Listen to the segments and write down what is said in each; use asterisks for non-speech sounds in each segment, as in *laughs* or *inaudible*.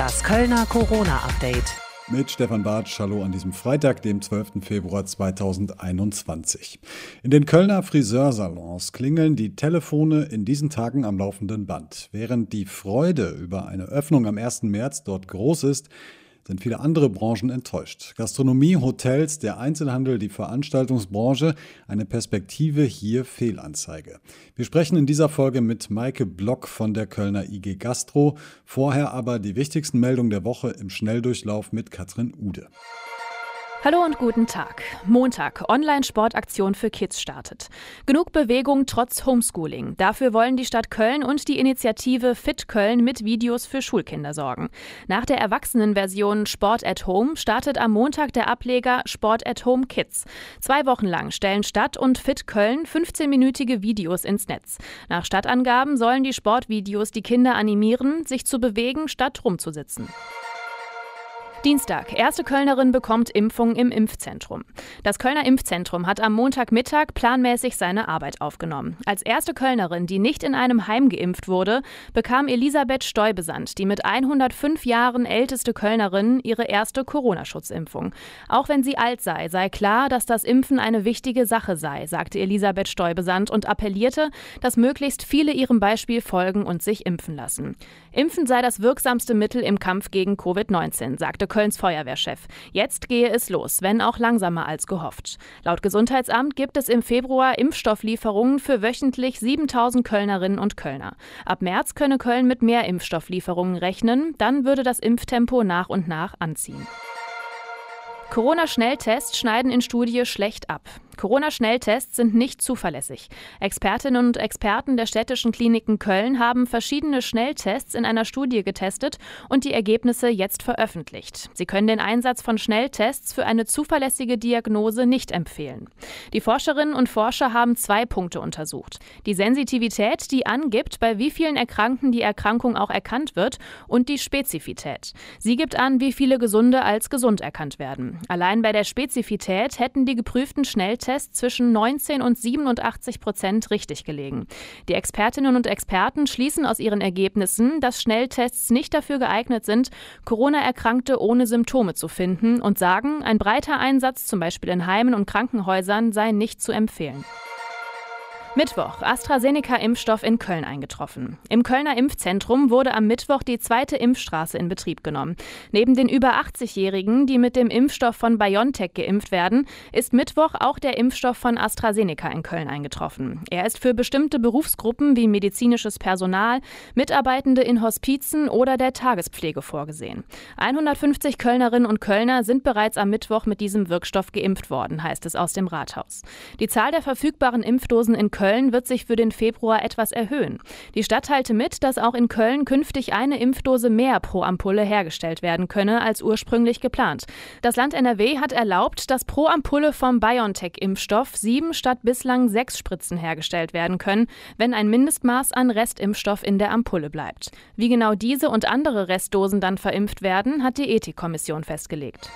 Das Kölner Corona-Update. Mit Stefan Bartsch, hallo an diesem Freitag, dem 12. Februar 2021. In den Kölner Friseursalons klingeln die Telefone in diesen Tagen am laufenden Band. Während die Freude über eine Öffnung am 1. März dort groß ist, sind viele andere Branchen enttäuscht. Gastronomie, Hotels, der Einzelhandel, die Veranstaltungsbranche, eine Perspektive hier Fehlanzeige. Wir sprechen in dieser Folge mit Maike Block von der Kölner IG Gastro, vorher aber die wichtigsten Meldungen der Woche im Schnelldurchlauf mit Katrin Ude. Hallo und guten Tag. Montag, Online-Sportaktion für Kids startet. Genug Bewegung trotz Homeschooling. Dafür wollen die Stadt Köln und die Initiative Fit Köln mit Videos für Schulkinder sorgen. Nach der Erwachsenenversion Sport at Home startet am Montag der Ableger Sport at Home Kids. Zwei Wochen lang stellen Stadt und Fit Köln 15-minütige Videos ins Netz. Nach Stadtangaben sollen die Sportvideos die Kinder animieren, sich zu bewegen, statt rumzusitzen. Dienstag. Erste Kölnerin bekommt Impfung im Impfzentrum. Das Kölner Impfzentrum hat am Montagmittag planmäßig seine Arbeit aufgenommen. Als erste Kölnerin, die nicht in einem Heim geimpft wurde, bekam Elisabeth Steubesand, die mit 105 Jahren älteste Kölnerin, ihre erste Corona-Schutzimpfung. Auch wenn sie alt sei, sei klar, dass das Impfen eine wichtige Sache sei, sagte Elisabeth Steubesand und appellierte, dass möglichst viele ihrem Beispiel folgen und sich impfen lassen. Impfen sei das wirksamste Mittel im Kampf gegen Covid-19, sagte Kölns Feuerwehrchef. Jetzt gehe es los, wenn auch langsamer als gehofft. Laut Gesundheitsamt gibt es im Februar Impfstofflieferungen für wöchentlich 7000 Kölnerinnen und Kölner. Ab März könne Köln mit mehr Impfstofflieferungen rechnen, dann würde das Impftempo nach und nach anziehen. Corona-Schnelltests schneiden in Studie schlecht ab. Corona-Schnelltests sind nicht zuverlässig. Expertinnen und Experten der städtischen Kliniken Köln haben verschiedene Schnelltests in einer Studie getestet und die Ergebnisse jetzt veröffentlicht. Sie können den Einsatz von Schnelltests für eine zuverlässige Diagnose nicht empfehlen. Die Forscherinnen und Forscher haben zwei Punkte untersucht. Die Sensitivität, die angibt, bei wie vielen Erkrankten die Erkrankung auch erkannt wird, und die Spezifität. Sie gibt an, wie viele Gesunde als gesund erkannt werden. Allein bei der Spezifität hätten die geprüften Schnelltests Test zwischen 19 und 87 Prozent richtig gelegen. Die Expertinnen und Experten schließen aus ihren Ergebnissen, dass Schnelltests nicht dafür geeignet sind, Corona-Erkrankte ohne Symptome zu finden und sagen, ein breiter Einsatz, zum Beispiel in Heimen und Krankenhäusern, sei nicht zu empfehlen. Mittwoch, AstraZeneca-Impfstoff in Köln eingetroffen. Im Kölner Impfzentrum wurde am Mittwoch die zweite Impfstraße in Betrieb genommen. Neben den über 80-Jährigen, die mit dem Impfstoff von BioNTech geimpft werden, ist Mittwoch auch der Impfstoff von AstraZeneca in Köln eingetroffen. Er ist für bestimmte Berufsgruppen wie medizinisches Personal, Mitarbeitende in Hospizen oder der Tagespflege vorgesehen. 150 Kölnerinnen und Kölner sind bereits am Mittwoch mit diesem Wirkstoff geimpft worden, heißt es aus dem Rathaus. Die Zahl der verfügbaren Impfdosen in Köln Köln wird sich für den Februar etwas erhöhen. Die Stadt teilte mit, dass auch in Köln künftig eine Impfdose mehr pro Ampulle hergestellt werden könne als ursprünglich geplant. Das Land NRW hat erlaubt, dass pro Ampulle vom BioNTech-Impfstoff sieben statt bislang sechs Spritzen hergestellt werden können, wenn ein Mindestmaß an Restimpfstoff in der Ampulle bleibt. Wie genau diese und andere Restdosen dann verimpft werden, hat die Ethikkommission festgelegt.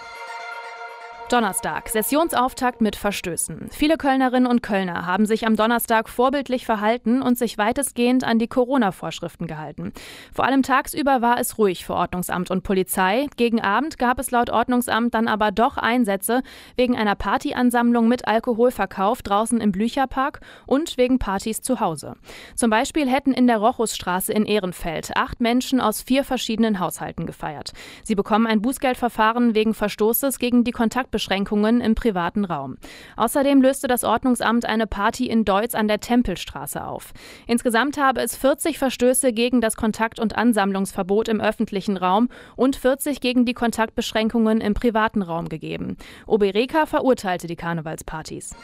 Donnerstag, Sessionsauftakt mit Verstößen. Viele Kölnerinnen und Kölner haben sich am Donnerstag vorbildlich verhalten und sich weitestgehend an die Corona-Vorschriften gehalten. Vor allem tagsüber war es ruhig für Ordnungsamt und Polizei. Gegen Abend gab es laut Ordnungsamt dann aber doch Einsätze wegen einer Partyansammlung mit Alkoholverkauf draußen im Blücherpark und wegen Partys zu Hause. Zum Beispiel hätten in der Rochusstraße in Ehrenfeld acht Menschen aus vier verschiedenen Haushalten gefeiert. Sie bekommen ein Bußgeldverfahren wegen Verstoßes gegen die Kontakt Kontaktbeschränkungen im privaten Raum. Außerdem löste das Ordnungsamt eine Party in Deutz an der Tempelstraße auf. Insgesamt habe es 40 Verstöße gegen das Kontakt- und Ansammlungsverbot im öffentlichen Raum und 40 gegen die Kontaktbeschränkungen im privaten Raum gegeben. Obereka verurteilte die Karnevalspartys.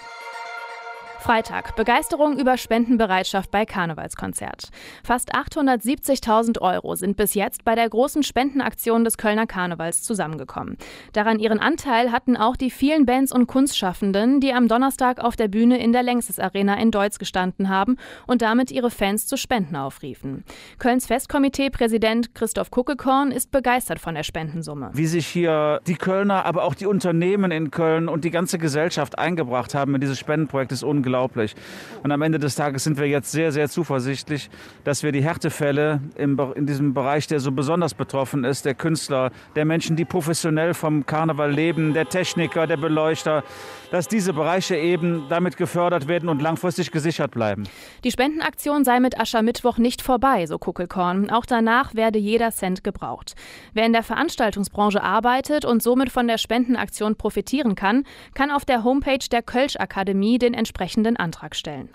Freitag. Begeisterung über Spendenbereitschaft bei Karnevalskonzert. Fast 870.000 Euro sind bis jetzt bei der großen Spendenaktion des Kölner Karnevals zusammengekommen. Daran ihren Anteil hatten auch die vielen Bands und Kunstschaffenden, die am Donnerstag auf der Bühne in der Längstes Arena in Deutz gestanden haben und damit ihre Fans zu Spenden aufriefen. Kölns Festkomitee-Präsident Christoph Kuckekorn ist begeistert von der Spendensumme. Wie sich hier die Kölner, aber auch die Unternehmen in Köln und die ganze Gesellschaft eingebracht haben in dieses Spendenprojekt ist unglaublich unglaublich. Und am Ende des Tages sind wir jetzt sehr, sehr zuversichtlich, dass wir die Härtefälle im, in diesem Bereich, der so besonders betroffen ist, der Künstler, der Menschen, die professionell vom Karneval leben, der Techniker, der Beleuchter, dass diese Bereiche eben damit gefördert werden und langfristig gesichert bleiben. Die Spendenaktion sei mit Aschermittwoch nicht vorbei, so Kuckelkorn. Auch danach werde jeder Cent gebraucht. Wer in der Veranstaltungsbranche arbeitet und somit von der Spendenaktion profitieren kann, kann auf der Homepage der Kölsch Akademie den entsprechenden Antrag stellen.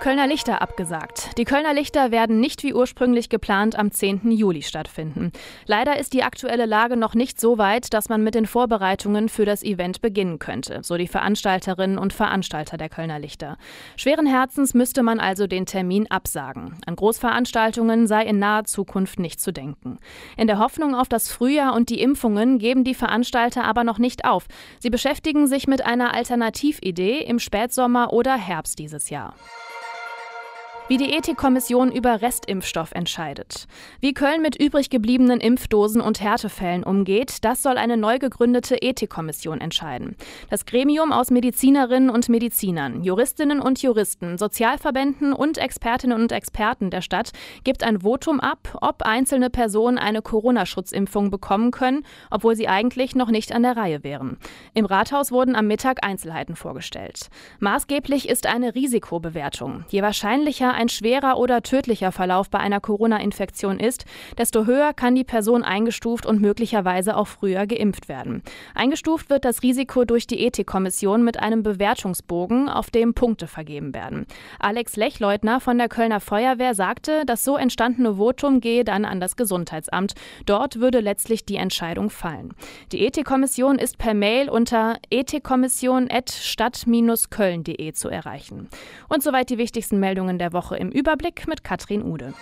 Kölner Lichter abgesagt. Die Kölner Lichter werden nicht wie ursprünglich geplant am 10. Juli stattfinden. Leider ist die aktuelle Lage noch nicht so weit, dass man mit den Vorbereitungen für das Event beginnen könnte, so die Veranstalterinnen und Veranstalter der Kölner Lichter. Schweren Herzens müsste man also den Termin absagen. An Großveranstaltungen sei in naher Zukunft nicht zu denken. In der Hoffnung auf das Frühjahr und die Impfungen geben die Veranstalter aber noch nicht auf. Sie beschäftigen sich mit einer Alternatividee im Spätsommer oder Herbst dieses Jahr. Wie die Ethikkommission über Restimpfstoff entscheidet. Wie Köln mit übrig gebliebenen Impfdosen und Härtefällen umgeht, das soll eine neu gegründete Ethikkommission entscheiden. Das Gremium aus Medizinerinnen und Medizinern, Juristinnen und Juristen, Sozialverbänden und Expertinnen und Experten der Stadt gibt ein Votum ab, ob einzelne Personen eine Corona-Schutzimpfung bekommen können, obwohl sie eigentlich noch nicht an der Reihe wären. Im Rathaus wurden am Mittag Einzelheiten vorgestellt. Maßgeblich ist eine Risikobewertung. Je wahrscheinlicher ein schwerer oder tödlicher Verlauf bei einer Corona-Infektion ist, desto höher kann die Person eingestuft und möglicherweise auch früher geimpft werden. Eingestuft wird das Risiko durch die Ethikkommission mit einem Bewertungsbogen, auf dem Punkte vergeben werden. Alex Lechleutner von der Kölner Feuerwehr sagte, das so entstandene Votum gehe dann an das Gesundheitsamt. Dort würde letztlich die Entscheidung fallen. Die Ethikkommission ist per Mail unter ethikkommission.stadt-köln.de zu erreichen. Und soweit die wichtigsten Meldungen der Woche. Woche im Überblick mit Katrin Ude.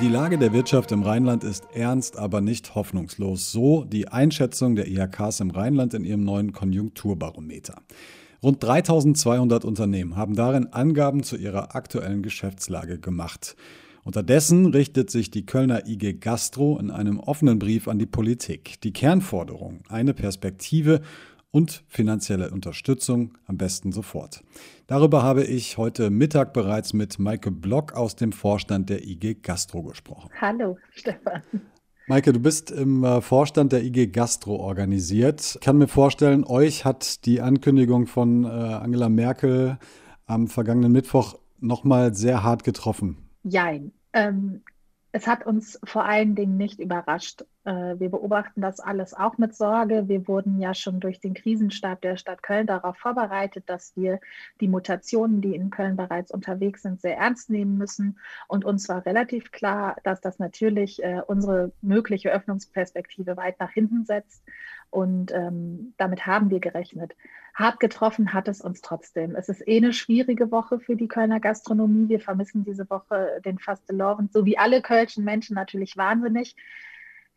Die Lage der Wirtschaft im Rheinland ist ernst, aber nicht hoffnungslos. So die Einschätzung der IHKs im Rheinland in ihrem neuen Konjunkturbarometer. Rund 3200 Unternehmen haben darin Angaben zu ihrer aktuellen Geschäftslage gemacht. Unterdessen richtet sich die Kölner IG Gastro in einem offenen Brief an die Politik. Die Kernforderung, eine Perspektive und finanzielle Unterstützung am besten sofort. Darüber habe ich heute Mittag bereits mit Maike Block aus dem Vorstand der IG Gastro gesprochen. Hallo, Stefan. Maike, du bist im äh, Vorstand der IG Gastro organisiert. Ich kann mir vorstellen, euch hat die Ankündigung von äh, Angela Merkel am vergangenen Mittwoch nochmal sehr hart getroffen. Jein. Ähm, es hat uns vor allen Dingen nicht überrascht. Äh, wir beobachten das alles auch mit Sorge. Wir wurden ja schon durch den Krisenstab der Stadt Köln darauf vorbereitet, dass wir die Mutationen, die in Köln bereits unterwegs sind, sehr ernst nehmen müssen. Und uns war relativ klar, dass das natürlich äh, unsere mögliche Öffnungsperspektive weit nach hinten setzt. Und ähm, damit haben wir gerechnet. Hart getroffen hat es uns trotzdem. Es ist eh eine schwierige Woche für die Kölner Gastronomie. Wir vermissen diese Woche den Fastelovend, so wie alle kölschen Menschen natürlich wahnsinnig.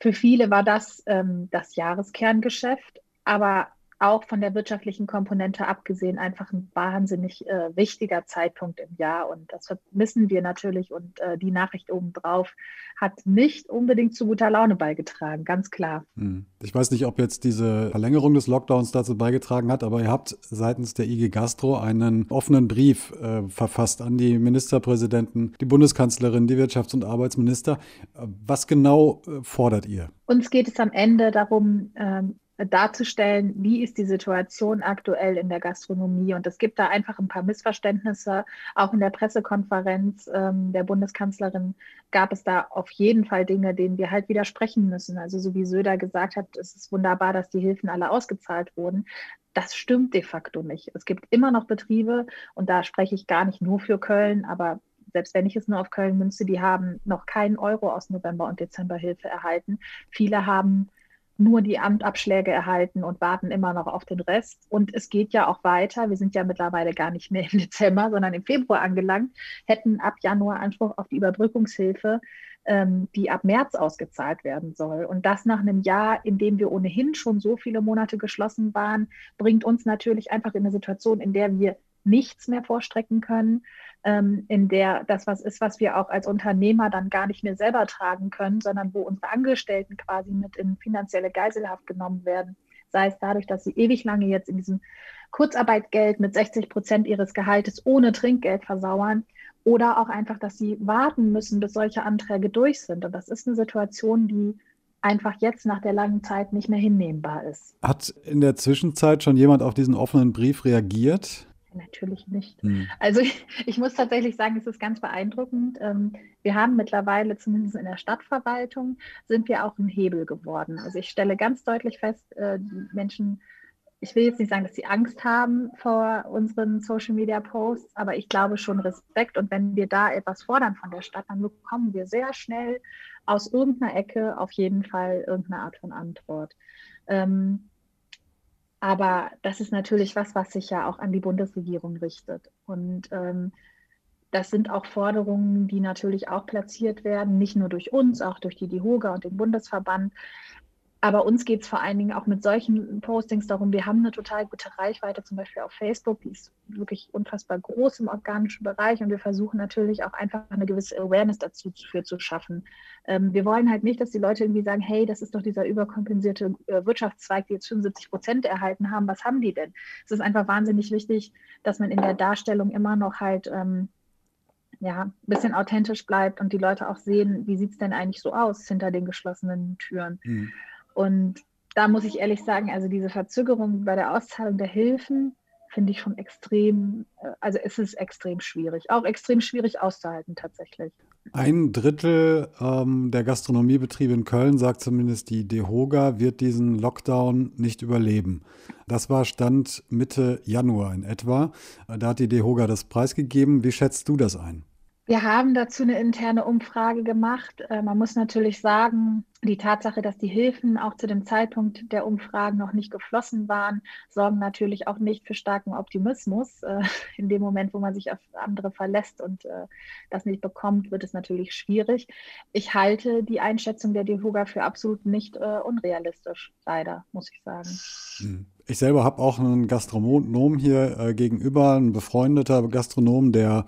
Für viele war das ähm, das Jahreskerngeschäft, aber auch von der wirtschaftlichen Komponente abgesehen einfach ein wahnsinnig äh, wichtiger Zeitpunkt im Jahr. Und das vermissen wir natürlich. Und äh, die Nachricht obendrauf hat nicht unbedingt zu guter Laune beigetragen, ganz klar. Hm. Ich weiß nicht, ob jetzt diese Verlängerung des Lockdowns dazu beigetragen hat, aber ihr habt seitens der IG Gastro einen offenen Brief äh, verfasst an die Ministerpräsidenten, die Bundeskanzlerin, die Wirtschafts- und Arbeitsminister. Was genau äh, fordert ihr? Uns geht es am Ende darum, ähm, darzustellen, wie ist die Situation aktuell in der Gastronomie. Und es gibt da einfach ein paar Missverständnisse. Auch in der Pressekonferenz ähm, der Bundeskanzlerin gab es da auf jeden Fall Dinge, denen wir halt widersprechen müssen. Also so wie Söder gesagt hat, es ist wunderbar, dass die Hilfen alle ausgezahlt wurden. Das stimmt de facto nicht. Es gibt immer noch Betriebe, und da spreche ich gar nicht nur für Köln, aber selbst wenn ich es nur auf Köln münze, die haben noch keinen Euro aus November und Dezember Hilfe erhalten. Viele haben nur die Amtabschläge erhalten und warten immer noch auf den Rest. Und es geht ja auch weiter. Wir sind ja mittlerweile gar nicht mehr im *laughs* Dezember, sondern im Februar angelangt, hätten ab Januar Anspruch auf die Überbrückungshilfe, ähm, die ab März ausgezahlt werden soll. Und das nach einem Jahr, in dem wir ohnehin schon so viele Monate geschlossen waren, bringt uns natürlich einfach in eine Situation, in der wir nichts mehr vorstrecken können ähm, in der das was ist, was wir auch als Unternehmer dann gar nicht mehr selber tragen können, sondern wo unsere Angestellten quasi mit in finanzielle Geiselhaft genommen werden. Sei es dadurch, dass sie ewig lange jetzt in diesem Kurzarbeitgeld mit 60 Prozent ihres Gehaltes ohne Trinkgeld versauern oder auch einfach, dass sie warten müssen, bis solche Anträge durch sind. Und das ist eine Situation, die einfach jetzt nach der langen Zeit nicht mehr hinnehmbar ist. Hat in der Zwischenzeit schon jemand auf diesen offenen Brief reagiert? Natürlich nicht. Hm. Also ich, *laughs* ich, muss tatsächlich sagen, es ist ganz beeindruckend. Ähm, wir haben mittlerweile, zumindest in der Stadtverwaltung, sind wir auch ein Hebel geworden. Also ich stelle ganz deutlich fest, äh, Menschen, ich will jetzt nicht sagen, dass sie Angst haben vor unseren Social-Media-Posts, aber ich glaube schon Respekt. Und wenn wir da etwas fordern von der Stadt, dann bekommen wir sehr schnell aus irgendeiner Ecke auf jeden Fall irgendeine Art von Antwort. Ähm, aber das ist natürlich was, was sich ja auch an die Bundesregierung richtet. Und ähm, das sind auch Forderungen, die natürlich auch platziert werden, nicht nur durch uns, auch durch die DIHOGA und den Bundesverband. Aber uns geht es vor allen Dingen auch mit solchen Postings darum, wir haben eine total gute Reichweite, zum Beispiel auf Facebook, die ist wirklich unfassbar groß im organischen Bereich und wir versuchen natürlich auch einfach eine gewisse Awareness dazu für zu schaffen. Ähm, wir wollen halt nicht, dass die Leute irgendwie sagen, hey, das ist doch dieser überkompensierte äh, Wirtschaftszweig, die jetzt 75 Prozent erhalten haben, was haben die denn? Es ist einfach wahnsinnig wichtig, dass man in der Darstellung immer noch halt ähm, ja, ein bisschen authentisch bleibt und die Leute auch sehen, wie sieht es denn eigentlich so aus hinter den geschlossenen Türen. Mhm. Und da muss ich ehrlich sagen, also diese Verzögerung bei der Auszahlung der Hilfen finde ich schon extrem, äh, also es ist extrem schwierig, auch extrem schwierig auszuhalten tatsächlich. Ein Drittel ähm, der Gastronomiebetriebe in Köln, sagt zumindest die DEHOGA, wird diesen Lockdown nicht überleben. Das war Stand Mitte Januar in etwa. Da hat die DEHOGA das preisgegeben. Wie schätzt du das ein? Wir haben dazu eine interne Umfrage gemacht. Äh, man muss natürlich sagen, die Tatsache, dass die Hilfen auch zu dem Zeitpunkt der Umfragen noch nicht geflossen waren, sorgen natürlich auch nicht für starken Optimismus. Äh, *laughs* in dem Moment, wo man sich auf andere verlässt und äh, das nicht bekommt, wird es natürlich schwierig. Ich halte die Einschätzung der DEHOGA für absolut nicht unrealistisch, leider, muss ich sagen. Ich selber habe auch einen Gastronom hier gegenüber, ein befreundeter Gastronom, der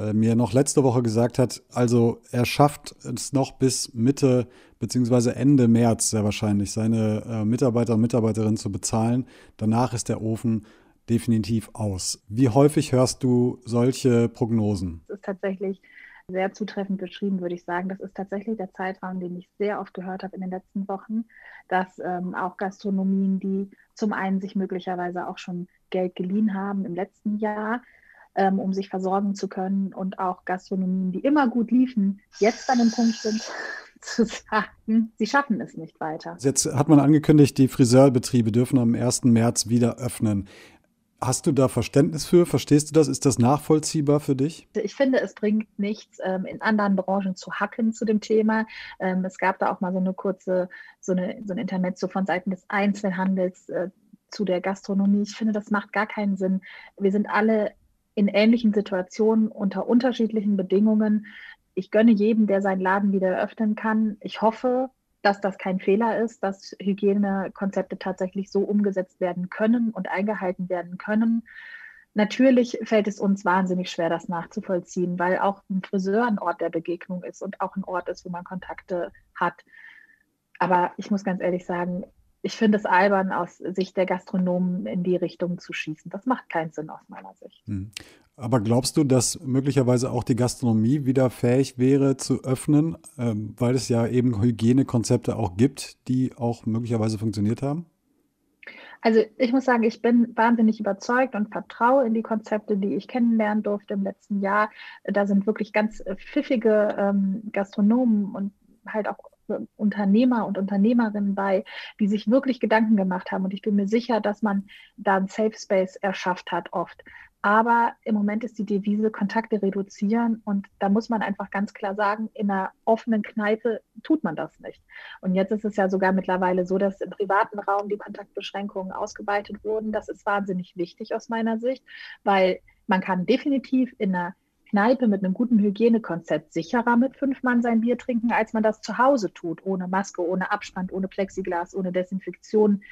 äh, mir noch letzte Woche gesagt hat, also er schafft es noch bis Mitte bzw. Ende März sehr wahrscheinlich, seine äh, Mitarbeiter und Mitarbeiterinnen zu bezahlen. Danach ist der Ofen definitiv aus. Wie häufig hörst du solche Prognosen? Das ist tatsächlich sehr zutreffend beschrieben, würde ich sagen. Das ist tatsächlich der Zeitraum, den ich sehr oft gehört habe in den letzten Wochen, dass ähm, auch Gastronomien, die zum einen sich möglicherweise auch schon Geld geliehen haben im letzten Jahr, ähm, um sich versorgen zu können und auch Gastronomien, die immer gut liefen, jetzt an dem Punkt sind, *laughs* zu sagen, sie schaffen es nicht weiter. Jetzt hat man angekündigt, die Friseurbetriebe dürfen am 1. März wieder öffnen. Hast du da Verständnis für? Verstehst du das? Ist das nachvollziehbar für dich? Ich finde, es bringt nichts, ähm, in anderen Branchen zu hacken zu dem Thema. Ähm, es gab da auch mal so eine kurze, so eine, so ein Intermezzo von Seiten des Einzelhandels äh, zu der Gastronomie. Ich finde, das macht gar keinen Sinn. Wir sind alle in ähnlichen Situationen unter unterschiedlichen Bedingungen. Ich gönne jedem, der seinen Laden wieder eröffnen kann. Ich hoffe, dass das kein Fehler ist, dass Hygienekonzepte tatsächlich so umgesetzt werden können und eingehalten werden können. Natürlich fällt es uns wahnsinnig schwer, das nachzuvollziehen, weil auch ein Friseur ein Ort der Begegnung ist und auch ein Ort ist, wo man Kontakte hat. Aber ich muss ganz ehrlich sagen, ich finde es albern, aus Sicht der Gastronomen in die Richtung zu schießen. Das macht keinen Sinn aus meiner Sicht. Hm. Aber glaubst du, dass möglicherweise auch die Gastronomie wieder fähig wäre zu öffnen, ähm, weil es ja eben Hygienekonzepte auch gibt, die auch möglicherweise funktioniert haben? Also ich muss sagen, ich bin wahnsinnig überzeugt und vertraue in die Konzepte, die ich kennenlernen durfte im letzten Jahr. Da sind wirklich ganz pfiffige ähm, Gastronomen und halt auch Unternehmer und Unternehmerinnen bei, die sich wirklich Gedanken gemacht haben. Und ich bin mir sicher, dass man da einen Safe Space erschafft hat oft. Aber im Moment ist die Devise Kontakte reduzieren und da muss man einfach ganz klar sagen, in einer offenen Kneipe tut man das nicht. Und jetzt ist es ja sogar mittlerweile so, dass im privaten Raum die Kontaktbeschränkungen ausgeweitet wurden. Das ist wahnsinnig wichtig aus meiner Sicht, weil man kann definitiv in einer Kneipe mit einem guten Hygienekonzept sicherer mit fünf Mann sein Bier trinken, als man das zu Hause tut, ohne Maske, ohne Abstand, ohne Plexiglas, ohne Desinfektion.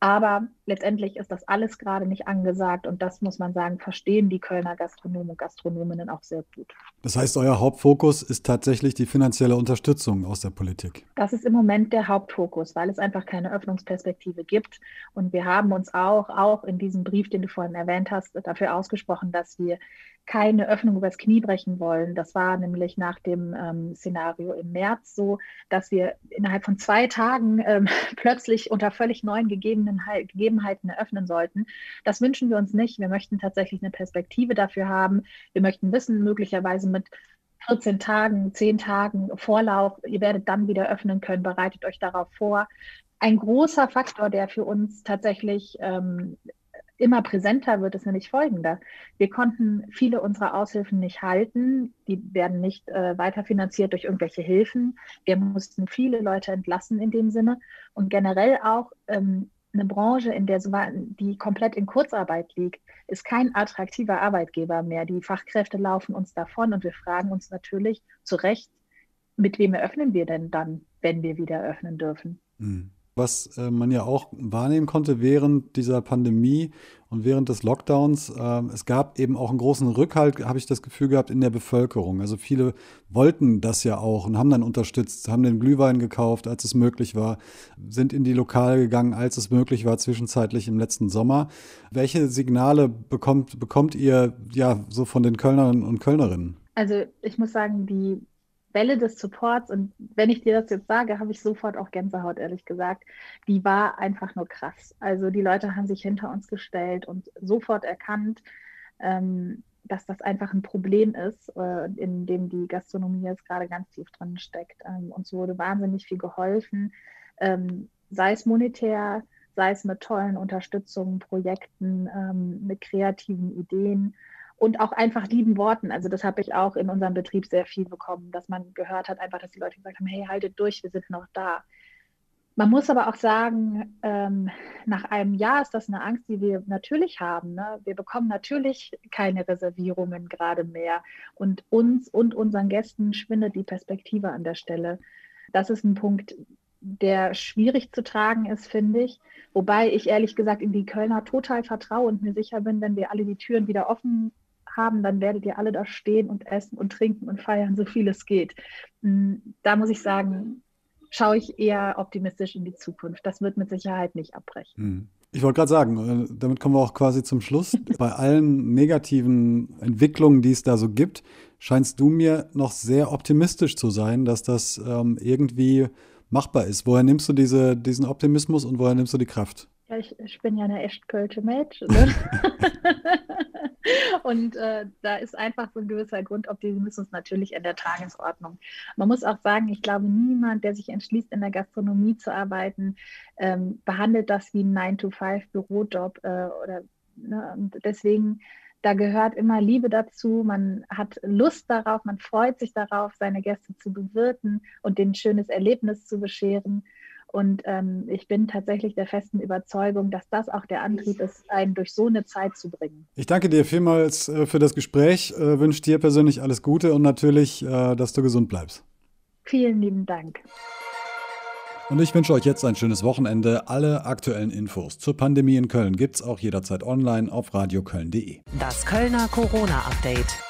Aber letztendlich ist das alles gerade nicht angesagt und das muss man sagen, verstehen die Kölner Gastronomen und Gastronominnen auch sehr gut. Das heißt, euer Hauptfokus ist tatsächlich die finanzielle Unterstützung aus der Politik. Das ist im Moment der Hauptfokus, weil es einfach keine Öffnungsperspektive gibt. Und wir haben uns auch, auch in diesem Brief, den du vorhin erwähnt hast, dafür ausgesprochen, dass wir keine Öffnung übers Knie brechen wollen. Das war nämlich nach dem ähm, Szenario im März so, dass wir innerhalb von zwei Tagen ähm, *laughs* plötzlich unter völlig neuen Gegebenheiten eröffnen sollten. Das wünschen wir uns nicht. Wir möchten tatsächlich eine Perspektive dafür haben. Wir möchten wissen, möglicherweise mit 14 Tagen, 10 Tagen Vorlauf, ihr werdet dann wieder öffnen können, bereitet euch darauf vor. Ein großer Faktor, der für uns tatsächlich ähm, immer präsenter wird, ist nämlich folgender. Wir konnten viele unserer Aushilfen nicht halten. Die werden nicht äh, weiterfinanziert durch irgendwelche Hilfen. Wir mussten viele Leute entlassen in dem Sinne. Und generell auch ähm, eine Branche, in der die komplett in Kurzarbeit liegt, ist kein attraktiver Arbeitgeber mehr. Die Fachkräfte laufen uns davon und wir fragen uns natürlich zu Recht, mit wem eröffnen wir denn dann, wenn wir wieder öffnen dürfen? Mhm was äh, man ja auch wahrnehmen konnte während dieser Pandemie und während des Lockdowns. Äh, es gab eben auch einen großen Rückhalt, habe ich das Gefühl gehabt, in der Bevölkerung. Also viele wollten das ja auch und haben dann unterstützt, haben den Glühwein gekauft, als es möglich war, sind in die Lokale gegangen, als es möglich war, zwischenzeitlich im letzten Sommer. Welche Signale bekommt, bekommt ihr ja so von den Kölnern und Kölnerinnen? Also ich muss sagen, die Welle des Supports, und wenn ich dir das jetzt sage, habe ich sofort auch Gänsehaut, ehrlich gesagt, die war einfach nur krass. Also die Leute haben sich hinter uns gestellt und sofort erkannt, ähm, dass das einfach ein Problem ist, äh, in dem die Gastronomie jetzt gerade ganz tief drin steckt. Ähm, uns wurde wahnsinnig viel geholfen, ähm, sei es monetär, sei es mit tollen Unterstützungen, Projekten, ähm, mit kreativen Ideen und auch einfach lieben Worten. Also das habe ich auch in unserem Betrieb sehr viel bekommen, dass man gehört hat, einfach, dass die Leute gesagt haben, hey, haltet durch, wir sind noch da. Man muss aber auch sagen, ähm, nach einem Jahr ist das eine Angst, die wir natürlich haben. Ne? Wir bekommen natürlich keine Reservierungen gerade mehr. Und uns und unseren Gästen schwindet die Perspektive an der Stelle. Das ist ein Punkt, der schwierig zu tragen ist, finde ich. Wobei ich ehrlich gesagt in die Kölner total vertraue und mir sicher bin, wenn wir alle die Türen wieder offen haben, dann werdet ihr alle da stehen und essen und trinken und feiern, so viel es geht. Hm, da muss ich sagen, schaue ich eher optimistisch in die Zukunft. Das wird mit Sicherheit nicht abbrechen. Hm. Ich wollte gerade sagen, äh, damit kommen wir auch quasi zum Schluss. *laughs* Bei allen negativen Entwicklungen, die es da so gibt, scheinst du mir noch sehr optimistisch zu sein, dass das ähm, irgendwie machbar ist. Woher nimmst du diese, diesen Optimismus und woher nimmst du die Kraft? Ja, ich, ich bin ja eine echt Kölsche Mensch. Ne? *laughs* Und äh, da ist einfach so ein gewisser Grundoptimismus natürlich in der Tagesordnung. Man muss auch sagen, ich glaube, niemand, der sich entschließt, in der Gastronomie zu arbeiten, ähm, behandelt das wie ein 9-to-5-Bürojob. Äh, oder, ne? Und deswegen, da gehört immer Liebe dazu. Man hat Lust darauf, man freut sich darauf, seine Gäste zu bewirten und denen ein schönes Erlebnis zu bescheren. Und ähm, ich bin tatsächlich der festen Überzeugung, dass das auch der Antrieb ist, einen durch so eine Zeit zu bringen. Ich danke dir vielmals äh, für das Gespräch, äh, wünsche dir persönlich alles Gute und natürlich, äh, dass du gesund bleibst. Vielen lieben Dank. Und ich wünsche euch jetzt ein schönes Wochenende. Alle aktuellen Infos zur Pandemie in Köln gibt es auch jederzeit online auf radioköln.de. Das Kölner Corona-Update.